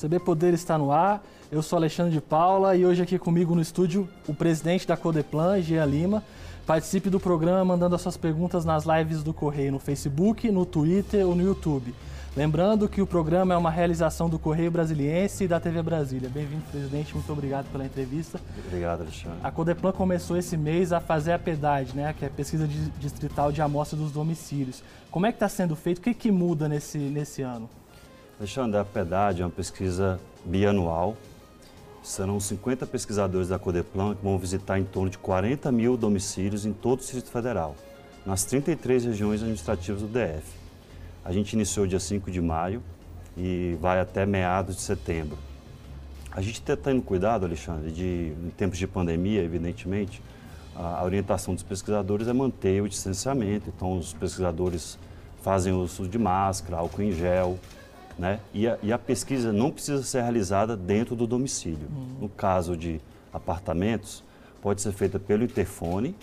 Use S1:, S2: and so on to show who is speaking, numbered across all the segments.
S1: CB Poder está no ar. Eu sou Alexandre de Paula e hoje aqui comigo no estúdio o presidente da Codeplan, Gia Lima. Participe do programa mandando as suas perguntas nas lives do Correio no Facebook, no Twitter ou no YouTube. Lembrando que o programa é uma realização do Correio Brasiliense e da TV Brasília. Bem-vindo, presidente. Muito obrigado pela entrevista.
S2: Obrigado, Alexandre.
S1: A Codeplan começou esse mês a fazer a PEDAD, né, que é a pesquisa distrital de amostra dos domicílios. Como é que está sendo feito? O que, que muda nesse, nesse ano?
S2: Alexandre, a PEDAD é uma pesquisa bianual. Serão 50 pesquisadores da Codeplan que vão visitar em torno de 40 mil domicílios em todo o Distrito Federal, nas 33 regiões administrativas do DF. A gente iniciou dia 5 de maio e vai até meados de setembro. A gente está tendo cuidado, Alexandre, de, em tempos de pandemia, evidentemente, a, orientação dos pesquisadores é manter o distanciamento. Então, os pesquisadores fazem uso de máscara, álcool em gel, né? E a, e a, pesquisa não precisa ser realizada dentro do domicílio. Uhum. No caso de apartamentos, pode ser feita pelo interfone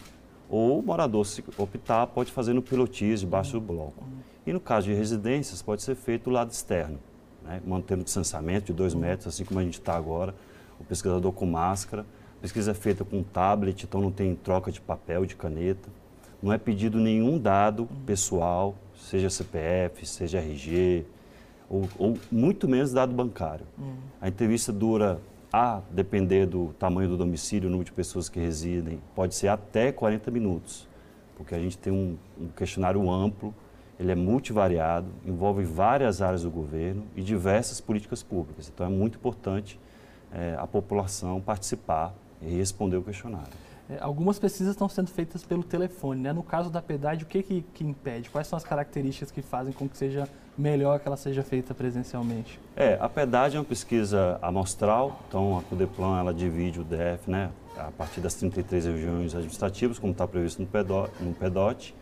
S2: ou o morador, se optar, pode fazer no pilotis, debaixo do bloco. Uhum. E no caso de residências, pode ser feito do lado externo, né? mantendo o distanciamento de dois uhum. metros, assim como a gente está agora, o pesquisador com máscara. A pesquisa é feita com tablet, então não tem troca de papel, de caneta. Não é pedido nenhum dado pessoal, seja CPF, seja RG, ou, ou muito menos dado bancário. Uhum. A entrevista dura, a depender do tamanho do domicílio, o número de pessoas que residem, pode ser até 40 minutos, porque a gente tem um, um questionário amplo, ele é multivariado, envolve várias áreas do governo e diversas políticas públicas. Então é muito importante é, a população participar e responder o questionário.
S1: É, algumas pesquisas estão sendo feitas pelo telefone. Né? No caso da PEDAD, o que, que, que, impede? Quais são as características que fazem com que seja melhor que ela seja feita presencialmente?
S2: É, a PEDAD é uma pesquisa amostral, então a CUDEPLAN ela divide o DF né, a partir das 33 regiões administrativas, como está previsto no PEDOT. No PEDOT.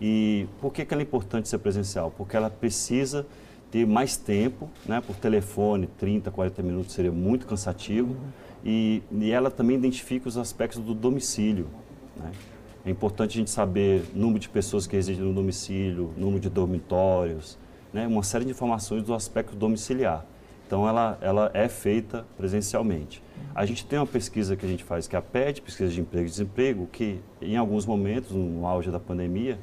S2: E por que, que ela é importante ser presencial? Porque ela precisa ter mais tempo, né, por telefone, 30, 40 minutos seria muito cansativo. Uhum e, e ela também identifica os aspectos do domicílio. Né? É importante a gente saber número de pessoas que residem no domicílio, número de dormitórios, né? uma série de informações do aspecto domiciliar. Então, ela, ela é feita presencialmente. A gente tem uma pesquisa que a gente faz, que é a PED, Pesquisa de Emprego e Desemprego, que em alguns momentos, no auge da pandemia,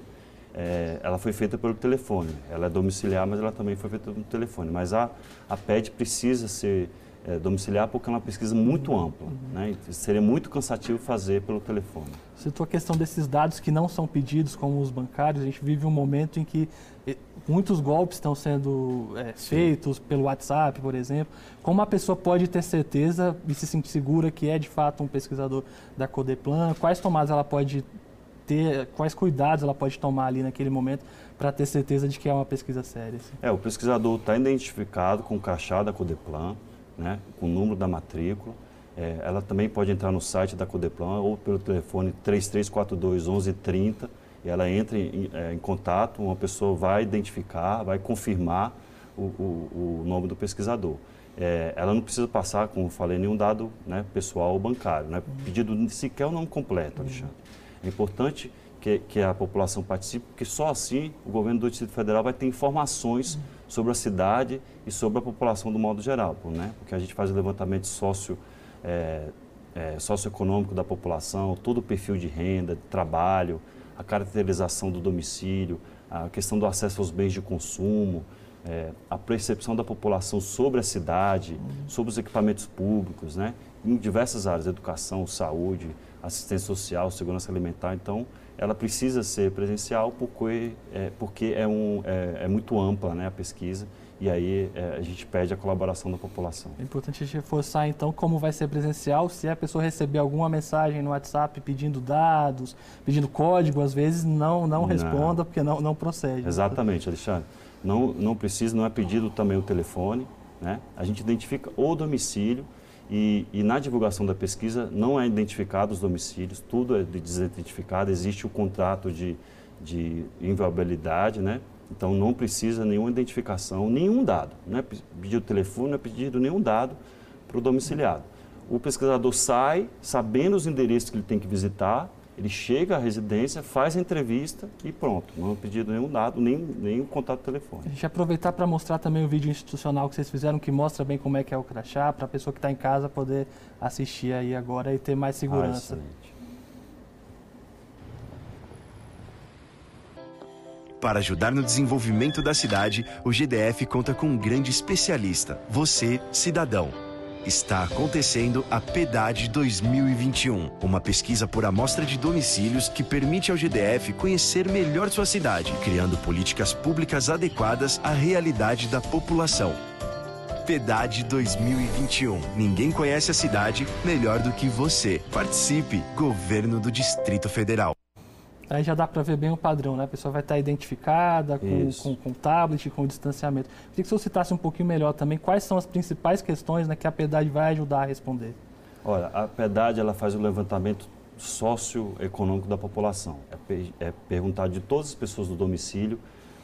S2: é, ela foi feita pelo telefone. Ela é domiciliar, mas ela também foi feita pelo telefone. Mas a, a PED precisa ser é, domiciliar porque é uma pesquisa muito ampla. Uhum. Né? Seria muito cansativo fazer pelo telefone.
S1: Citou a questão desses dados que não são pedidos, como os bancários. A gente vive um momento em que eh, muitos golpes estão sendo é, feitos pelo WhatsApp, por exemplo. Como a pessoa pode ter certeza e se sentir segura que é de fato um pesquisador da Codeplan? Quais tomadas ela pode ter, quais cuidados ela pode tomar ali naquele momento para ter certeza de que é uma pesquisa séria? Assim?
S2: É, o pesquisador está identificado com o crachá da Codeplan né, com o número da matrícula. É, ela também pode entrar no site da Codeplan ou pelo telefone 3342 1130 e ela entra em, é, em contato, uma pessoa vai identificar, vai confirmar o, o, o nome do pesquisador. É, ela não precisa passar, como falei, nenhum dado né, pessoal ou bancário. Né? Pedido sequer o nome completo, Alexandre. É importante que, que, a população participe, porque só assim o governo do Distrito Federal vai ter informações sobre a cidade e sobre a população do modo geral, né? porque a gente faz o levantamento socio, é, é, socioeconômico da população, todo o perfil de renda, de trabalho, a caracterização do domicílio, a questão do acesso aos bens de consumo, é, a percepção da população sobre a cidade, sobre os equipamentos públicos, né? em diversas áreas, educação, saúde, assistência social, segurança alimentar. Então, ela precisa ser presencial porque é, porque é, um, é, é muito ampla né, a pesquisa e aí é, a gente pede a colaboração da população.
S1: É importante a gente reforçar então como vai ser presencial, se a pessoa receber alguma mensagem no WhatsApp pedindo dados, pedindo código, às vezes não, não, não. responda porque não, não procede.
S2: Exatamente, Alexandre. Não, não precisa, não é pedido também o telefone, né? A gente identifica o domicílio e, e, na divulgação da pesquisa não é identificado os domicílios, tudo é desidentificado, existe o contrato de, de inviolabilidade, né? Então não precisa nenhuma identificação, nenhum dado. Não é pedido telefone, não é pedido nenhum dado para o domiciliado. O pesquisador sai sabendo os endereços que ele tem que visitar Ele chega à residência, faz a entrevista e pronto. Não é pedido nenhum dado, nem, nem o contato telefônico.
S1: A gente aproveitar para mostrar também o vídeo institucional que vocês fizeram, que mostra bem como é que é o crachá, para a pessoa que está em casa poder assistir aí agora e ter mais ah, segurança. Ah,
S3: Para ajudar no desenvolvimento da cidade, o GDF conta com um grande especialista, você, cidadão. Está acontecendo a PEDAD 2021, uma pesquisa por amostra de domicílios que permite ao GDF conhecer melhor sua cidade, criando políticas públicas adequadas à realidade da população. PEDAD 2021. Ninguém conhece a cidade melhor do que você. Participe! Governo do Distrito Federal.
S1: Aí já dá para ver bem o padrão, né? A pessoa vai estar identificada com, com, com, tablet, com distanciamento. Queria que o senhor citasse um pouquinho melhor também quais são as principais questões né, que a PEDAD vai ajudar a responder.
S2: Olha, a PEDAD ela faz o levantamento socioeconômico da população. É, é perguntar de todas as pessoas do domicílio,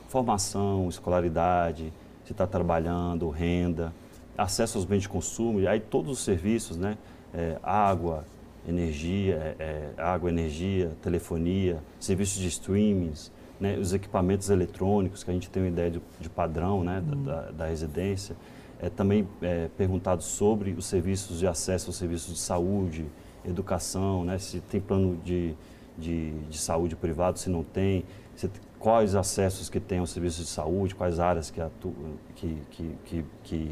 S2: formação, escolaridade, se está trabalhando, renda, acesso aos bens de consumo, e aí todos os serviços, né? É, água, energia, é, é, água, energia, telefonia, serviços de streamings, né, os equipamentos eletrônicos, que a gente tem uma ideia de, de padrão né, uhum. da, da, residência. É, também é, perguntado sobre os serviços de acesso aos serviços de saúde, educação, né, se tem plano de, de, de saúde privado, se não tem, se, quais acessos que tem aos serviços de saúde, quais áreas que, atu, que, que, que, que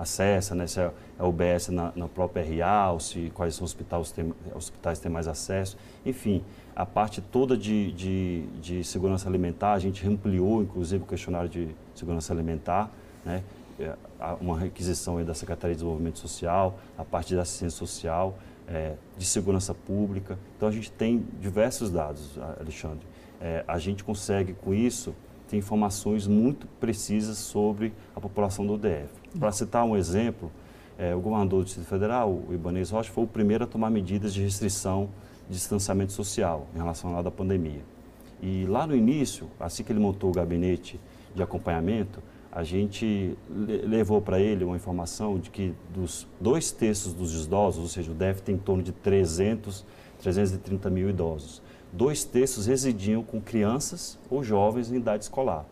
S2: acessa, né, se é, é UBS na, na própria RA, se quais hospitais tem, hospitais têm mais acesso. Enfim, a parte toda de, de, de, segurança alimentar, a gente ampliou, inclusive, o questionário de segurança alimentar, né, é, uma requisição da Secretaria de Desenvolvimento Social, a parte da assistência social, é, de segurança pública. Então, a gente tem diversos dados, Alexandre. É, a gente consegue, com isso, ter informações muito precisas sobre a população do DF. Para citar um exemplo, é, o governador do Distrito Federal, o Ibanez Rocha, foi o primeiro a tomar medidas de restrição de distanciamento social em relação à pandemia. E lá no início, assim que ele montou o gabinete de acompanhamento, a gente levou para ele uma informação de que dos dois terços dos idosos, ou seja, o DF tem em torno de 300, 330 mil idosos, dois terços residiam com crianças ou jovens em idade escolar.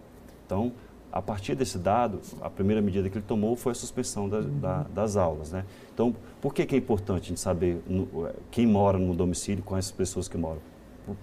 S2: Então, a partir desse dado, a primeira medida que ele tomou foi a suspensão da, uhum. da, das aulas. Né? Então, por que, que é importante a gente saber no, é, quem mora no domicílio com essas pessoas que moram?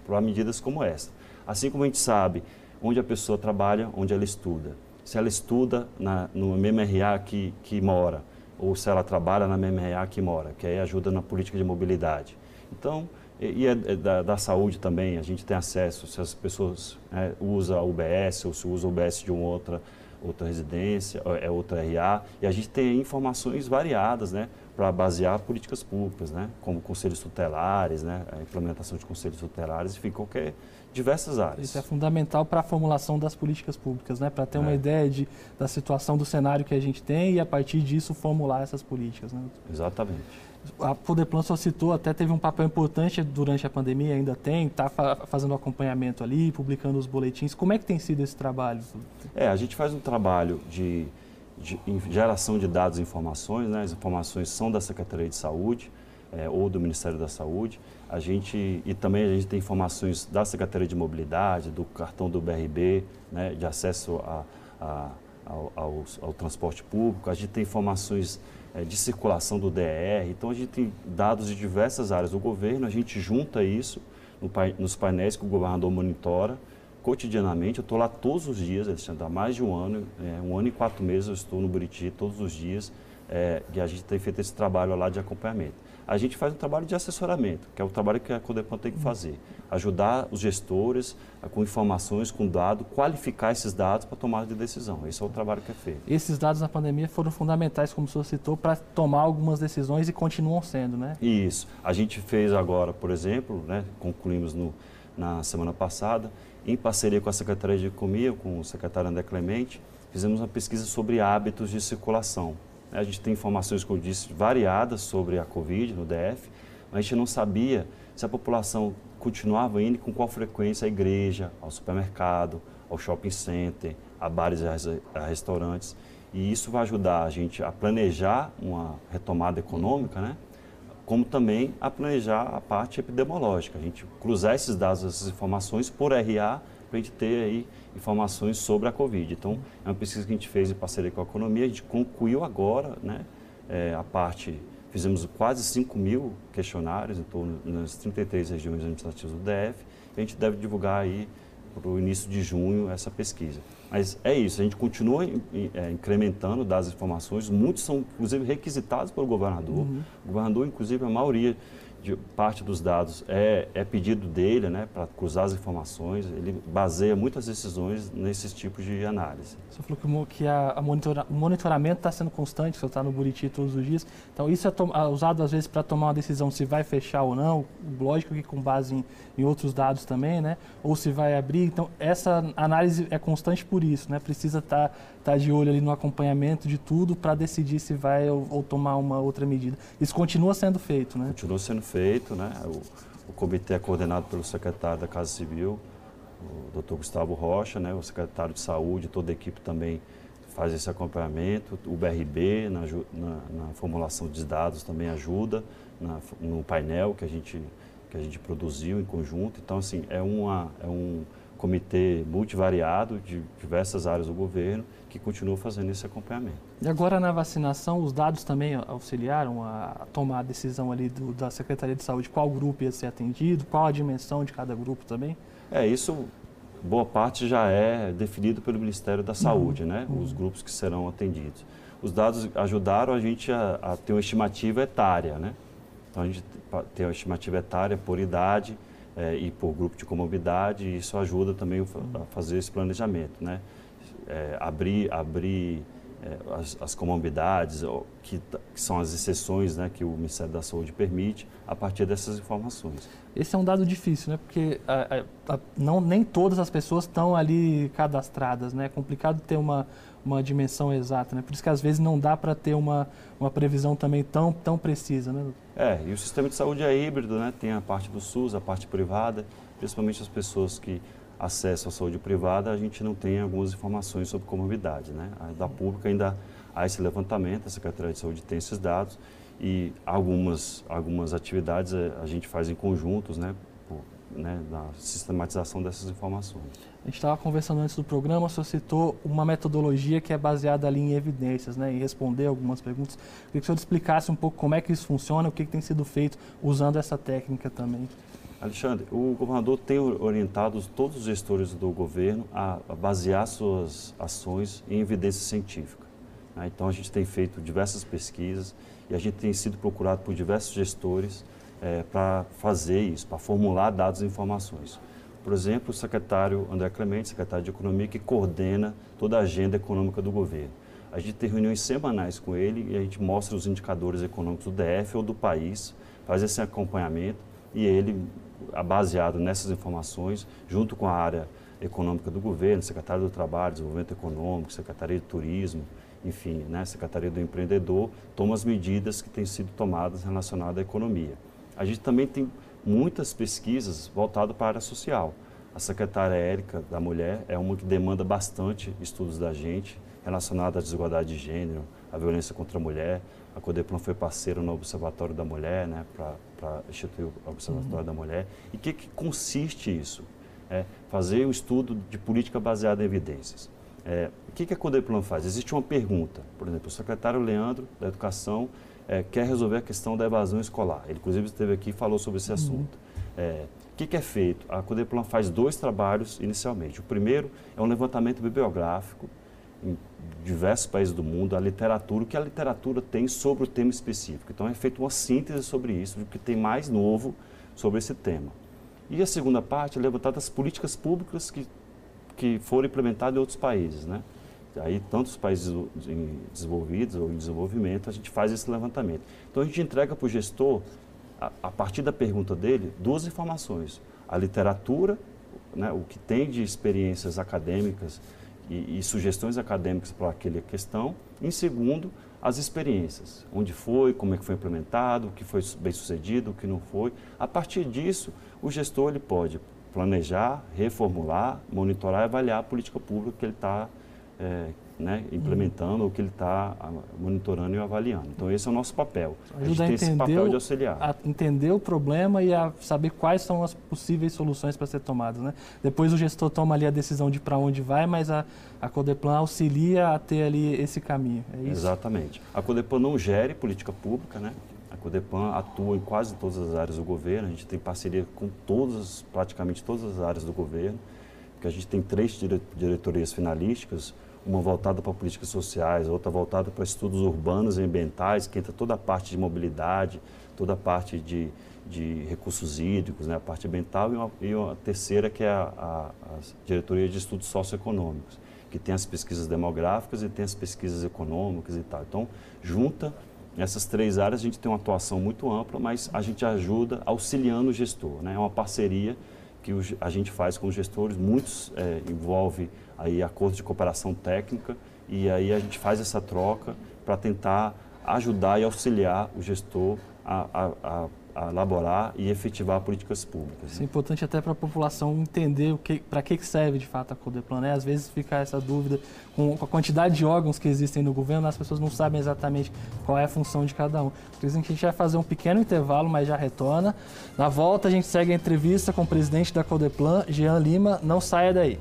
S2: Para medidas como essa. Assim como a gente sabe onde a pessoa trabalha, onde ela estuda. Se ela estuda na, no MMRA que, que mora, ou se ela trabalha na MMRA que mora, que aí ajuda na política de mobilidade. Então, e, é, é da, da, saúde também, a gente tem acesso, se as pessoas né, usam a UBS ou se usa a UBS de uma outra, outra residência, é outra RA, e a gente tem informações variadas, né, para basear políticas públicas, né, como conselhos tutelares, né, a implementação de conselhos tutelares, enfim, qualquer diversas áreas.
S1: Isso é fundamental para a formulação das políticas públicas, né, para ter é. uma ideia de, da situação do cenário que a gente tem e a partir disso formular essas políticas, né?
S2: Exatamente
S1: a Poderplan só citou, até teve um papel importante durante a pandemia, ainda tem, está fa fazendo acompanhamento ali, publicando os boletins. Como é que tem sido esse trabalho?
S2: É, a gente faz um trabalho de, de geração de dados e informações, né? as informações são da Secretaria de Saúde é, ou do Ministério da Saúde. A gente, e também a gente tem informações da Secretaria de Mobilidade, do cartão do BRB, né? de acesso a, a, ao, ao, ao transporte público. A gente tem informações de circulação do DR. Então, a gente tem dados de diversas áreas do governo, a gente junta isso no, nos painéis que o governador monitora cotidianamente. Eu estou lá todos os dias, Alexandre, há mais de um ano, é, um ano e quatro meses eu estou no Buriti todos os dias é, e a gente tem feito esse trabalho lá de acompanhamento a gente faz um trabalho de assessoramento, que é o trabalho que a Codepan tem que fazer. Ajudar os gestores a, com informações, com dados, qualificar esses dados para tomada de decisão. Esse é o trabalho que é feito.
S1: Esses dados na pandemia foram fundamentais, como o senhor citou, para tomar algumas decisões e continuam sendo, né?
S2: Isso. A gente fez agora, por exemplo, né, concluímos no, na semana passada, em parceria com a Secretaria de Economia, com o secretário André Clemente, fizemos uma pesquisa sobre hábitos de circulação. A gente tem informações, como eu disse, variadas sobre a Covid no DF, mas a gente não sabia se a população continuava indo com qual frequência à igreja, ao supermercado, ao shopping center, a bares e a restaurantes. E isso vai ajudar a gente a planejar uma retomada econômica, né? como também a planejar a parte epidemiológica. A gente cruzar esses dados, essas informações por RA, para a gente ter aí informações sobre a Covid. Então, é uma pesquisa que a gente fez em parceria com a economia, a gente concluiu agora né, é, a parte, fizemos quase 5 mil questionários em torno nas 33 regiões administrativas do DF, e a gente deve divulgar aí para o início de junho essa pesquisa. Mas é isso, a gente continua é, incrementando das informações, muitos são, inclusive, requisitados pelo governador. Uhum. O governador, inclusive, a maioria de parte dos dados é, é pedido dele, né, para cruzar as informações. Ele baseia muitas decisões nesses tipos de análise.
S1: Você falou que, que a, a monitora, o monitoramento está sendo constante, você está no Buriti todos os dias. Então, isso é usado às vezes para tomar uma decisão se vai fechar ou não. Lógico que com base em, em, outros dados também, né? Ou se vai abrir. Então, essa análise é constante por isso, né? Precisa estar tá, tá de olho ali no acompanhamento de tudo para decidir se vai ou, ou tomar uma outra medida. Isso continua sendo feito, né?
S2: Continua sendo feito feito, né? O, o comitê é coordenado pelo secretário da Casa Civil, o Dr. Gustavo Rocha, né? O secretário de Saúde, toda a equipe também faz esse acompanhamento. O BRB, na, na, na formulação de dados, também ajuda na, no painel que a gente que a gente produziu em conjunto. Então, assim, é, uma, é um comitê multivariado de diversas áreas do governo que continua fazendo esse acompanhamento.
S1: E agora na vacinação, os dados também auxiliaram a tomar a decisão ali do, da Secretaria de Saúde qual grupo ia ser atendido, qual a dimensão de cada grupo também?
S2: É, isso boa parte já é definido pelo Ministério da Saúde, uhum. né? Os grupos que serão atendidos. Os dados ajudaram a gente a, a ter uma estimativa etária, né? Então a gente tem uma estimativa etária por idade é, e por grupo de comorbidade e isso ajuda também a fazer esse planejamento, né? É, abrir, abrir é, as, as, comorbidades, que, que, são as exceções né, que o Ministério da Saúde permite, a partir dessas informações.
S1: Esse é um dado difícil, né? porque a, a, a, não, nem todas as pessoas estão ali cadastradas. Né? É complicado ter uma, uma dimensão exata. Né? Por isso que às vezes não dá para ter uma, uma previsão também tão, tão precisa. Né?
S2: É, e o sistema de saúde é híbrido, né? tem a parte do SUS, a parte privada, principalmente as pessoas que acesso à saúde privada, a gente não tem algumas informações sobre comorbidade. Né? Da pública ainda há esse levantamento, a Secretaria de Saúde tem esses dados e algumas, algumas atividades eh, a gente faz em conjuntos, né? Por, né, na sistematização dessas informações.
S1: A gente estava conversando antes do programa, o senhor citou uma metodologia que é baseada ali em evidências, né, em responder algumas perguntas. Queria que o senhor explicasse um pouco como é que isso funciona, o que, que tem sido feito usando essa técnica também.
S2: Alexandre, o governador tem orientado todos os gestores do governo a, basear suas ações em evidência científica. Né? Então, a gente tem feito diversas pesquisas e a gente tem sido procurado por diversos gestores é, para fazer isso, para formular dados e informações. Por exemplo, o secretário André Clemente, secretário de Economia, que coordena toda a agenda econômica do governo. A gente tem reuniões semanais com ele e a gente mostra os indicadores econômicos do DF ou do país, faz esse acompanhamento e ele baseado nessas informações, junto com a área econômica do governo, Secretaria do Trabalho, Desenvolvimento Econômico, Secretaria de Turismo, enfim, né, Secretaria do Empreendedor, toma as medidas que têm sido tomadas relacionadas à economia. A gente também tem muitas pesquisas voltadas para a área social. A secretária Érica da Mulher é uma que demanda bastante estudos da gente relacionados à desigualdade de gênero, à violência contra a mulher. A Codeplan foi parceira no Observatório da Mulher, né, para para instituir o Observatório uhum. da Mulher. E o que, que consiste isso? É fazer um estudo de política baseada em evidências. É, o que, que a Codeplan faz? Existe uma pergunta. Por exemplo, o secretário Leandro, da Educação, é, quer resolver a questão da evasão escolar. Ele, inclusive, esteve aqui e falou sobre esse uhum. assunto. É, o que, que, é feito? A Codeplan faz dois trabalhos inicialmente. O primeiro é um levantamento bibliográfico em diversos países do mundo, a literatura, o que a literatura tem sobre o tema específico. Então é feita uma síntese sobre isso, do que tem mais novo sobre esse tema. E a segunda parte é levantada as políticas públicas que, que foram implementadas em outros países. Né? Aí, tantos países desenvolvidos ou em desenvolvimento, a gente faz esse levantamento. Então a gente entrega para o gestor, a, a partir da pergunta dele, duas informações. A literatura, né, o que tem de experiências acadêmicas e, e sugestões acadêmicas para aquela questão. Em segundo, as experiências, onde foi, como é que foi implementado, o que foi bem sucedido, o que não foi. A partir disso, o gestor ele pode planejar, reformular, monitorar e avaliar a política pública que ele está é, né, implementando ou que ele está monitorando e avaliando. Então, esse é o nosso papel.
S1: Ajuda a gente tem esse papel de auxiliar. A entender o problema e a saber quais são as possíveis soluções para ser tomadas. Né? Depois o gestor toma ali a decisão de para onde vai, mas a, a Codeplan auxilia a ter ali esse caminho. É isso?
S2: Exatamente. A Codeplan não gere política pública, né? A Codepan atua em quase todas as áreas do governo, a gente tem parceria com todas, praticamente todas as áreas do governo, porque a gente tem três diretorias finalísticas, uma voltada para políticas sociais, outra voltada para estudos urbanos e ambientais, que entra toda a parte de mobilidade, toda a parte de, de recursos hídricos, né, a parte ambiental, e uma, e uma terceira que é a, a, a, diretoria de estudos socioeconômicos, que tem as pesquisas demográficas e tem as pesquisas econômicas e tal. Então, junta essas três áreas, a gente tem uma atuação muito ampla, mas a gente ajuda auxiliando o gestor. Né? É uma parceria que a gente faz com os gestores, muitos é, envolve aí acordos de cooperação técnica e aí a gente faz essa troca para tentar ajudar e auxiliar o gestor a, a, a a elaborar e efetivar políticas públicas.
S1: Isso é importante até para a população entender o que, para que serve de fato a Codeplan. Né? Às vezes fica essa dúvida com, a quantidade de órgãos que existem no governo, as pessoas não sabem exatamente qual é a função de cada um. Por isso a gente vai fazer um pequeno intervalo, mas já retorna. Na volta a gente segue a entrevista com o presidente da Codeplan, Jean Lima. Não saia daí.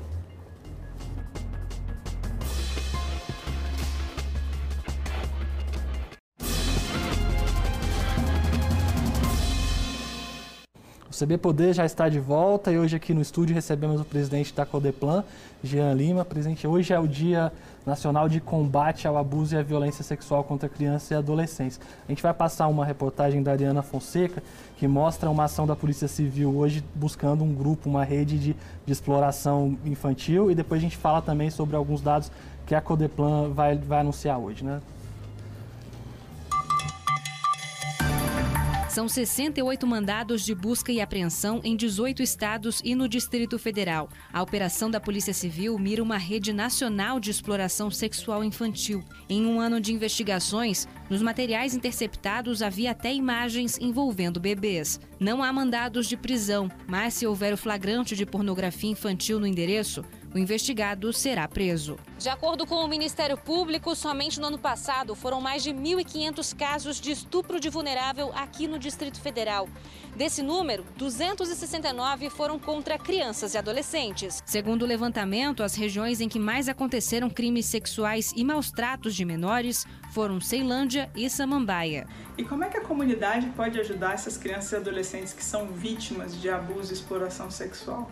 S1: O CB Poder já está de volta e hoje aqui no estúdio recebemos o presidente da Codeplan, Jean Lima. Presidente, hoje é o Dia Nacional de Combate ao Abuso e à Violência Sexual contra Crianças e Adolescentes. A gente vai passar uma reportagem da Ariana Fonseca que mostra uma ação da Polícia Civil hoje buscando um grupo, uma rede de, de exploração infantil e depois a gente fala também sobre alguns dados que a Codeplan vai, vai anunciar hoje, né?
S4: São 68 mandados de busca e apreensão em 18 estados e no Distrito Federal. A operação da Polícia Civil mira uma rede nacional de exploração sexual infantil. Em um ano de investigações, nos materiais interceptados havia até imagens envolvendo bebês. Não há mandados de prisão, mas se houver o flagrante de pornografia infantil no endereço, o investigado será preso. De acordo com o Ministério Público, somente no ano passado foram mais de 1.500 casos de estupro de vulnerável aqui no Distrito Federal. Desse número, 269 foram contra crianças e adolescentes. Segundo o levantamento, as regiões em que mais aconteceram crimes sexuais e maus tratos de menores foram Ceilândia e Samambaia.
S5: E como é que a comunidade pode ajudar essas crianças e adolescentes que são vítimas de abuso e exploração sexual?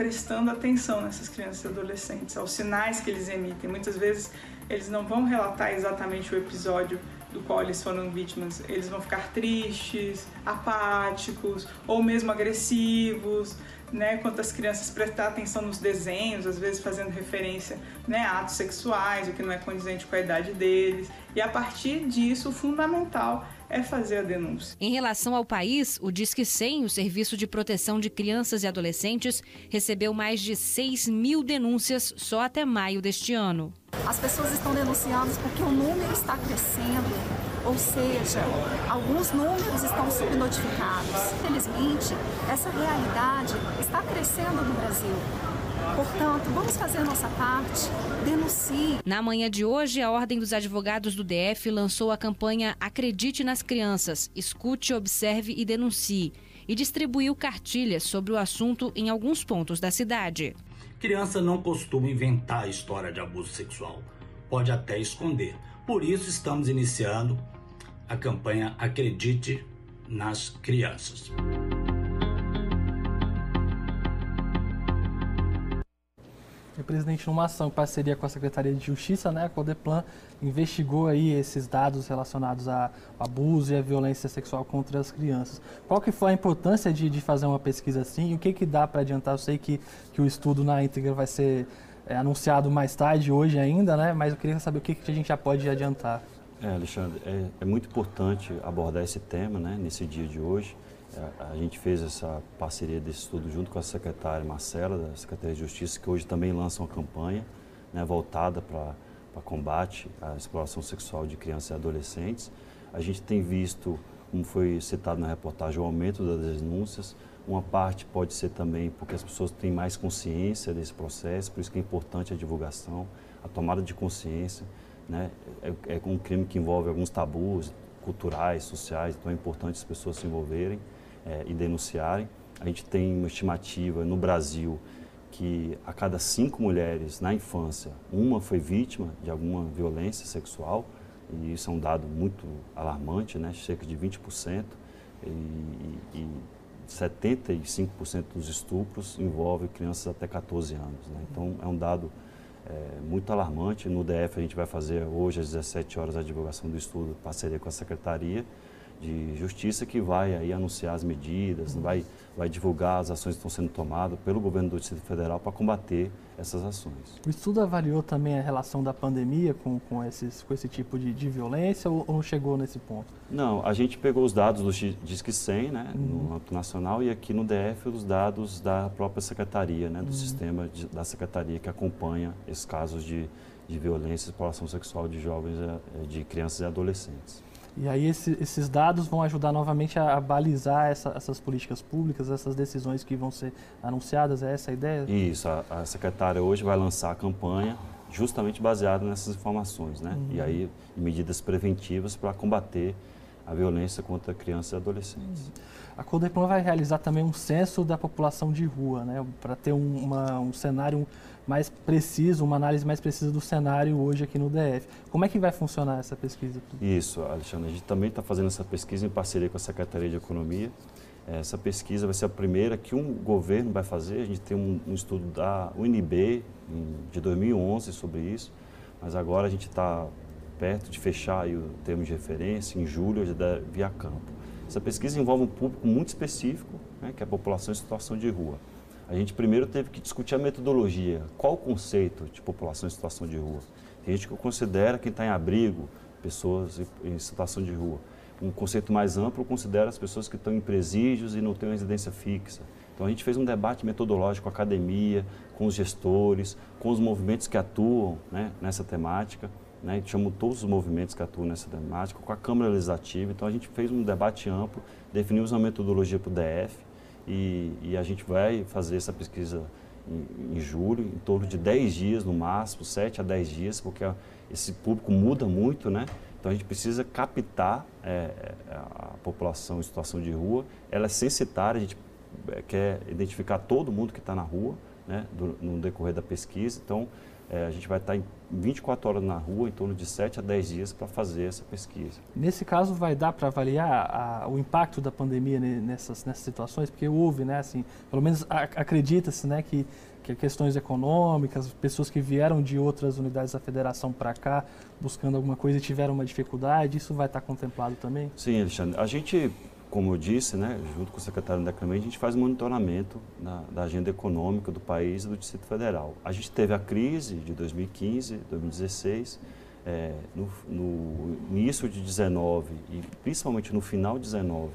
S5: Prestando atenção nessas crianças e adolescentes, aos sinais que eles emitem. Muitas vezes eles não vão relatar exatamente o episódio do qual eles foram vítimas, eles vão ficar tristes, apáticos ou mesmo agressivos, né? Quanto as crianças prestar atenção nos desenhos, às vezes fazendo referência né, a atos sexuais, o que não é condizente com a idade deles. E a partir disso, o fundamental é fazer a denúncia.
S4: Em relação ao país, o Disque 100, o Serviço de Proteção de Crianças e Adolescentes, recebeu mais de 6 mil denúncias só até maio deste ano.
S6: As pessoas estão denunciando porque o número está crescendo, ou seja, alguns números estão subnotificados. Felizmente, essa realidade está crescendo no Brasil. Portanto, vamos fazer nossa parte, denuncie.
S4: Na manhã de hoje, a Ordem dos Advogados do DF lançou a campanha Acredite nas Crianças, Escute, Observe e Denuncie e distribuiu cartilhas sobre o assunto em alguns pontos da cidade.
S7: Criança não costuma inventar a história de abuso sexual, pode até esconder. Por isso, estamos iniciando a campanha Acredite nas Crianças.
S1: Presidente, numa ação em parceria com a Secretaria de Justiça, né, a Codeplan investigou aí esses dados relacionados ao abuso e à violência sexual contra as crianças. Qual que foi a importância de, de fazer uma pesquisa assim e o que, que dá para adiantar? Eu sei que, que o estudo na íntegra vai ser é, anunciado mais tarde, hoje ainda, né, mas eu queria saber o que, que a gente já pode adiantar.
S2: É, Alexandre, é, é muito importante abordar esse tema né, nesse dia de hoje. A gente fez essa parceria desse estudo junto com a secretária Marcela, da Secretaria de Justiça, que hoje também lança uma campanha né, voltada para combate à exploração sexual de crianças e adolescentes. A gente tem visto, como foi citado na reportagem, o aumento das denúncias, Uma parte pode ser também porque as pessoas têm mais consciência desse processo, por isso que é importante a divulgação, a tomada de consciência. Né? É, é um crime que envolve alguns tabus culturais, sociais, então é importante as pessoas se envolverem é, e denunciarem. A gente tem uma estimativa no Brasil que a cada cinco mulheres na infância, uma foi vítima de alguma violência sexual, e isso é um dado muito alarmante, né? cerca de 20%, e, e 75% dos estupros envolvem crianças até 14 anos. Né? Então, é um dado é, muito alarmante. No DF, a gente vai fazer hoje, às 17 horas, a divulgação do estudo, parceria com a Secretaria, de Justiça que vai aí anunciar as medidas, vai, vai divulgar as ações que estão sendo tomadas pelo governo do Distrito Federal para combater essas ações.
S1: O estudo avaliou também a relação da pandemia com, com, esses, com esse tipo de, de violência ou, ou, chegou nesse ponto?
S2: Não, a gente pegou os dados do Disque 100, né, uhum. no âmbito nacional, e aqui no DF os dados da própria secretaria, né, do uhum. sistema de, da secretaria que acompanha esses casos de, de violência e exploração sexual de jovens, eh, de crianças e adolescentes.
S1: E aí esse, esses dados vão ajudar novamente a, a balizar essa, essas políticas públicas, essas decisões que vão ser anunciadas, é essa a ideia?
S2: Isso, a, a secretária hoje vai lançar a campanha justamente baseada nessas informações, né? Uhum. E aí medidas preventivas para combater a violência contra crianças e adolescentes. Uhum.
S1: A Codeplan vai realizar também um censo da população de rua, né? Para ter um, uma, um cenário mais preciso, uma análise mais precisa do cenário hoje aqui no DF. Como é que vai funcionar essa pesquisa?
S2: Isso, Alexandre. A gente também está fazendo essa pesquisa em parceria com a Secretaria de Economia. Essa pesquisa vai ser a primeira que um governo vai fazer. A gente tem um, um estudo da UNB de 2011 sobre isso, mas agora a gente está perto de fechar o termo de referência, em julho, da Via Campo. Essa pesquisa envolve um público muito específico, né, que é a população em situação de rua a gente primeiro teve que discutir a metodologia. Qual o conceito de população em situação de rua? Tem gente que considera quem está em abrigo, pessoas em situação de rua. Um conceito mais amplo considera as pessoas que estão em presídios e não têm residência fixa. Então a gente fez um debate metodológico com a academia, com os gestores, com os movimentos que atuam né, nessa temática. Né, a gente chamou todos os movimentos que atuam nessa temática, com a Câmara Legislativa. Então a gente fez um debate amplo, definimos uma metodologia para o DF e, e, a gente vai fazer essa pesquisa em, em, julho, em torno de 10 dias no máximo, 7 a 10 dias, porque esse público muda muito, né? Então a gente precisa captar é, é, a população em situação de rua, ela é censitária, a gente é, quer identificar todo mundo que está na rua, né, do, no decorrer da pesquisa. Então, é, a gente vai estar em 24 horas na rua, em torno de 7 a 10 dias, para fazer essa pesquisa.
S1: Nesse caso, vai dar para avaliar a, o impacto da pandemia nessas, nessas situações? Porque houve, né, assim, pelo menos acredita-se né, que, que questões econômicas, pessoas que vieram de outras unidades da federação para cá buscando alguma coisa e tiveram uma dificuldade, isso vai estar contemplado também?
S2: Sim, Alexandre. A gente como eu disse, né, junto com o secretário da Clemente, a gente faz monitoramento na, da agenda econômica do país e do Distrito Federal. A gente teve a crise de 2015, 2016, é, no, no, início de 19 e principalmente no final de 19,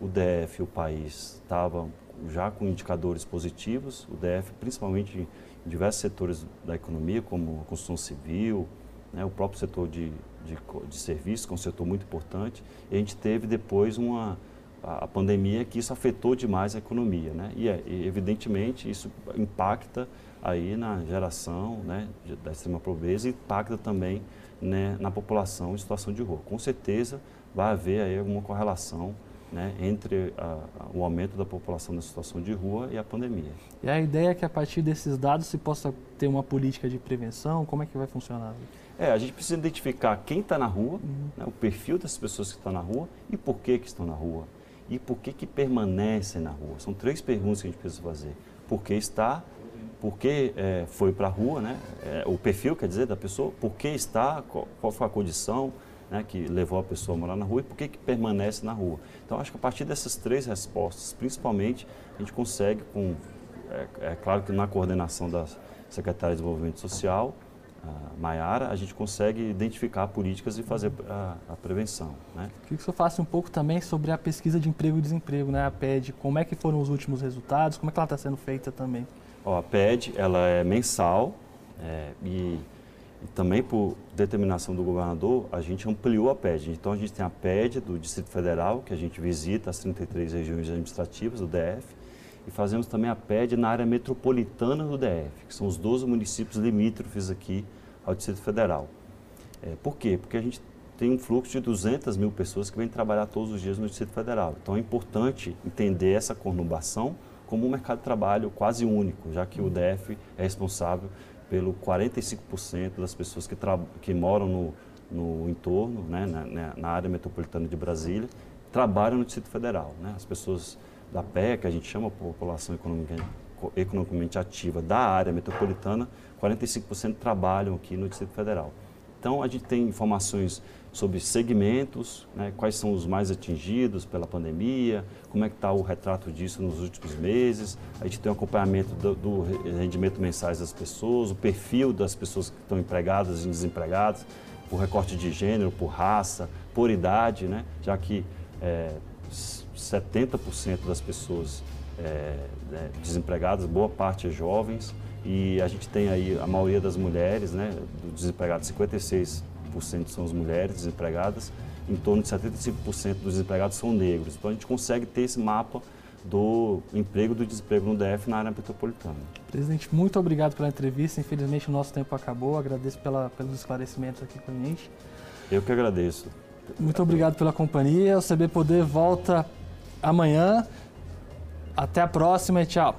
S2: o DF, o país, estava já com indicadores positivos, o DF, principalmente em diversos setores da economia, como a construção civil, né, o próprio setor de, de, de serviços, que é um setor muito importante, e a gente teve depois uma a, pandemia que isso afetou demais a economia, né? E, é, e evidentemente isso impacta aí na geração né, da extrema pobreza e impacta também né, na população em situação de rua. Com certeza vai haver aí alguma correlação né, entre a, a, o aumento da população na situação de rua e a pandemia.
S1: E a ideia é que a partir desses dados se possa ter uma política de prevenção, como é que vai funcionar?
S2: É, a gente precisa identificar quem está na rua, uhum. né, o perfil das pessoas que estão na rua e por que, que estão na rua e por que, que permanecem na rua? São três perguntas que a gente precisa fazer. Por que está, por que é, foi para a rua, né? É, o perfil, quer dizer, da pessoa, por que está, qual, qual foi a condição né, que levou a pessoa a morar na rua e por que, que permanece na rua. Então, acho que a partir dessas três respostas, principalmente, a gente consegue, com, é, é claro que na coordenação da Secretaria de Desenvolvimento Social, Maiara, a gente consegue identificar políticas e fazer a, a prevenção. Né?
S1: Queria que o senhor falasse um pouco também sobre a pesquisa de emprego e desemprego, né? a PED, como é que foram os últimos resultados, como é que ela está sendo feita também?
S2: Ó, a PED ela é mensal é, e, e, também por determinação do governador, a gente ampliou a PED. Então a gente tem a PED do Distrito Federal, que a gente visita as 33 regiões administrativas do DF, e fazemos também a PED na área metropolitana do DF, que são os 12 municípios limítrofes aqui ao Distrito Federal. É, por quê? Porque a gente tem um fluxo de 200 mil pessoas que vêm trabalhar todos os dias no Distrito Federal. Então é importante entender essa conurbação como um mercado de trabalho quase único, já que o DF é responsável pelo 45% das pessoas que, que moram no, no entorno, né, na, na, área metropolitana de Brasília, trabalham no Distrito Federal. Né? As pessoas da PE, que a gente chama população economicamente ativa da área metropolitana, 45% trabalham aqui no Distrito Federal. Então, a gente tem informações sobre segmentos, né, quais são os mais atingidos pela pandemia, como é que está o retrato disso nos últimos meses. A gente tem um acompanhamento do, do, rendimento mensais das pessoas, o perfil das pessoas que estão empregadas e desempregadas, por recorte de gênero, por raça, por idade, né, já que é, 70% das pessoas é, é, desempregadas, boa parte é jovens, e a gente tem aí a maioria das mulheres, né, dos desempregados, 56 são as mulheres desempregadas, em torno de 75% dos desempregados são negros. Então a gente consegue ter esse mapa do emprego e do desemprego no DF na área metropolitana.
S1: Presidente, muito obrigado pela entrevista. Infelizmente o nosso tempo acabou. Agradeço pela, pelos esclarecimentos aqui com a gente.
S2: Eu que agradeço.
S1: Muito obrigado pela companhia. O CB Poder volta amanhã. Até a próxima e tchau.